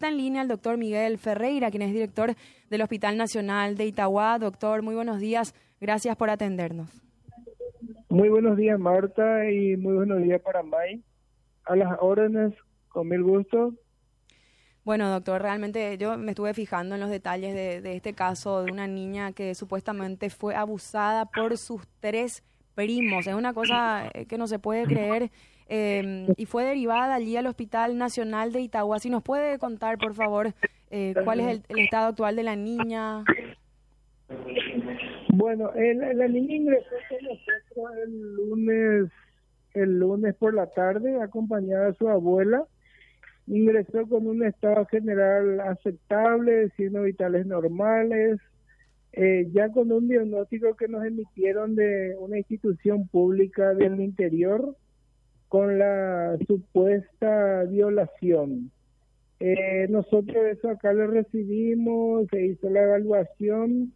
Está en línea el doctor Miguel Ferreira, quien es director del Hospital Nacional de Itagua. Doctor, muy buenos días. Gracias por atendernos. Muy buenos días, Marta, y muy buenos días para May. A las órdenes, con mil gusto. Bueno, doctor, realmente yo me estuve fijando en los detalles de, de este caso de una niña que supuestamente fue abusada por sus tres primos. Es una cosa eh, que no se puede creer. Em, y fue derivada allí al Hospital Nacional de Itagua. Si nos puede contar, por favor, eh, cuál es el, estado actual de la niña. Bueno, la niña ingresó con nosotros el lunes, el lunes por la tarde, acompañada de su abuela. Ingresó con un estado general aceptable, signos vitales normales, eh, ya con un diagnóstico que nos emitieron de una institución pública del interior con la supuesta violación. Eh, nosotros eso acá lo recibimos, se hizo la evaluación,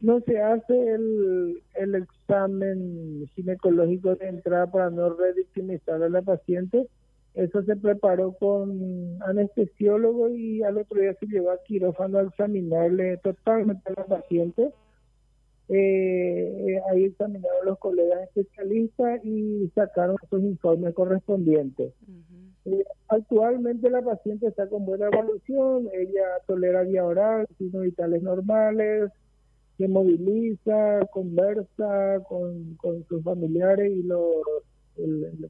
no se hace el, el examen ginecológico de entrada para no revictimizar a la paciente, eso se preparó con anestesiólogo y al otro día se llevó a quirófano a examinarle totalmente a la paciente eh, ahí examinaron los colegas especialistas y sacaron sus informes correspondientes. Eh, actualmente la paciente está con buena evolución, ella tolera vía oral, signos vitales normales, se moviliza, conversa con, con sus familiares y los,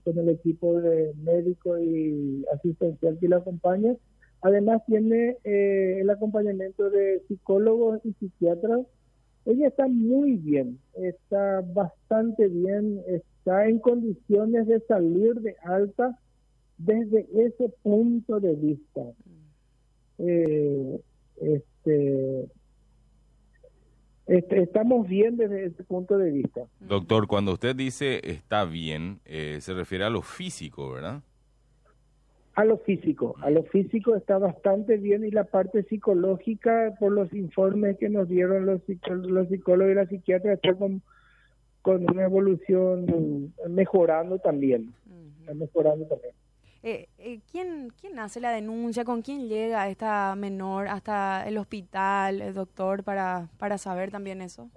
con el equipo de médico y asistencial que la acompaña. Además tiene eh, el acompañamiento de psicólogos y psiquiatras ella está muy bien, está bastante bien, está en condiciones de salir de alta desde ese punto de vista. Eh, este, este, estamos bien desde ese punto de vista. Doctor, cuando usted dice está bien, eh, se refiere a lo físico, ¿verdad? a lo físico. A lo físico está bastante bien y la parte psicológica, por los informes que nos dieron los, los psicólogos y la psiquiatra, está con, con una evolución mejorando también. mejorando también. Eh, eh, ¿quién, ¿Quién hace la denuncia? ¿Con quién llega esta menor hasta el hospital, el doctor, para, para saber también eso?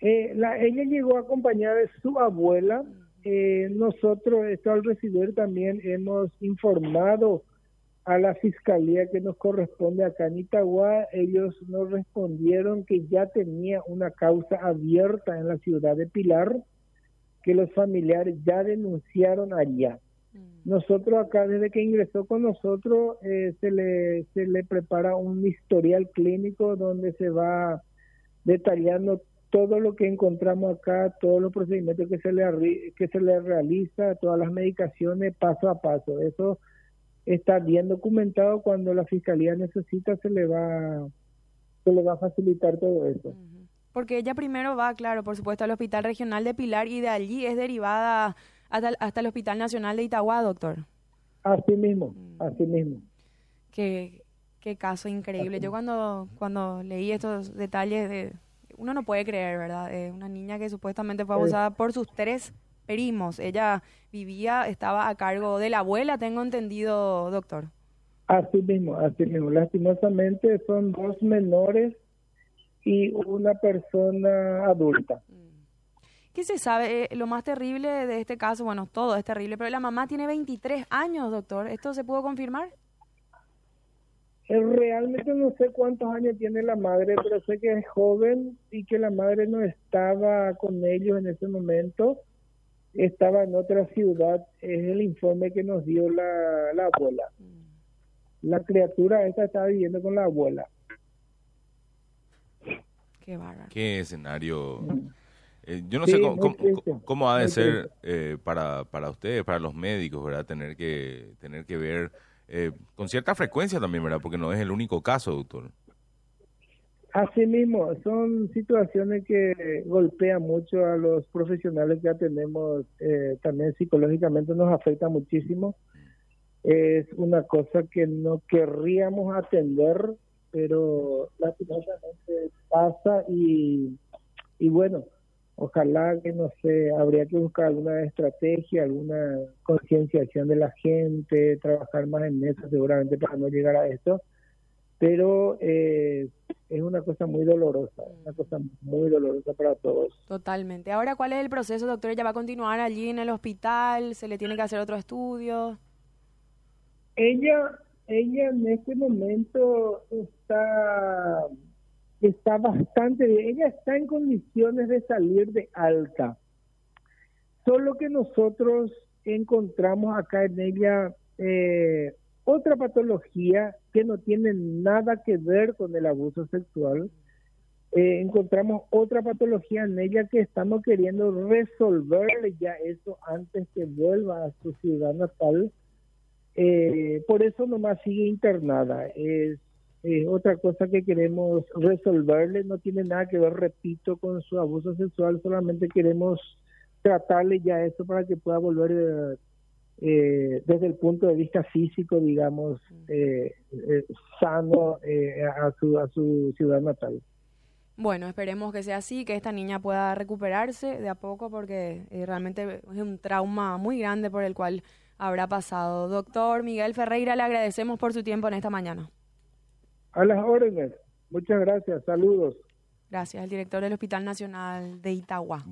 Eh, la, ella llegó acompañada de su abuela, eh, nosotros, esto al recibir también hemos informado a la fiscalía que nos corresponde acá en Itagua. Ellos nos respondieron que ya tenía una causa abierta en la ciudad de Pilar, que los familiares ya denunciaron allá. Mm. Nosotros acá, desde que ingresó con nosotros, eh, se, le, se le prepara un historial clínico donde se va detallando todo lo que encontramos acá, todos los procedimientos que se le que se le realiza, todas las medicaciones paso a paso. Eso está bien documentado cuando la fiscalía necesita se le va se le va a facilitar todo eso. Porque ella primero va, claro, por supuesto, al Hospital Regional de Pilar y de allí es derivada hasta, hasta el Hospital Nacional de Itagua, doctor. Así mismo, mm. así mismo. Qué, qué caso increíble. Yo cuando, cuando leí estos detalles de uno no puede creer, ¿verdad? Eh, una niña que supuestamente fue abusada por sus tres primos. Ella vivía, estaba a cargo de la abuela, tengo entendido, doctor. Así mismo, así mismo. Lastimosamente son dos menores y una persona adulta. Mm. ¿Qué se sabe? Eh, lo más terrible de este caso, bueno, todo es terrible, pero la mamá tiene 23 años, doctor. ¿Esto se pudo confirmar? Eh, realmente no sé cuántos años tiene la madre, pero sé que es joven y que la madre no estaba con ellos en ese momento, estaba en otra ciudad, es el informe que nos dio la, la abuela. La criatura esta estaba viviendo con la abuela. Qué Qué escenario. Mm. Eh, yo no sé cómo, cómo, ha de ser eh, para, para ustedes, para los médicos, ¿verdad? Tener que, tener que ver eh, con cierta frecuencia también, ¿verdad? Porque no es el único caso, doctor. Así mismo, son situaciones que golpean mucho a los profesionales que ya tenemos, eh, también psicológicamente nos afecta muchísimo. Es una cosa que no querríamos atender, pero lastimosamente pasa y, y bueno, Ojalá que, no sé, habría que buscar alguna estrategia, alguna concienciación de la gente, trabajar más en eso seguramente para no llegar a esto. Pero eh, es una cosa muy dolorosa, una cosa muy dolorosa para todos. Totalmente. Ahora, ¿cuál es el proceso, doctor? ¿Ella va a continuar allí en el hospital? ¿Se le tiene que hacer otro estudio? Ella, ella en este momento está está bastante bien. Ella está en condiciones de salir de alta. Solo que nosotros encontramos acá en ella eh, otra patología que no tiene nada que ver con el abuso sexual. Eh, encontramos otra patología en ella que estamos queriendo resolverle ya eso antes que vuelva a su ciudad natal. Eh, por eso nomás sigue internada. Es eh, otra cosa que queremos resolverle no tiene nada que ver, repito, con su abuso sexual, solamente queremos tratarle ya eso para que pueda volver eh, eh, desde el punto de vista físico, digamos, sano a, su, a su ciudad natal. Bueno, esperemos que sea así, que esta niña pueda recuperarse de a poco porque realmente es un trauma muy grande por el cual habrá pasado. Doctor Miguel Ferreira, le agradecemos por su tiempo en esta mañana. A las órdenes. Muchas gracias. Saludos. Gracias, el director del Hospital Nacional de Itagua.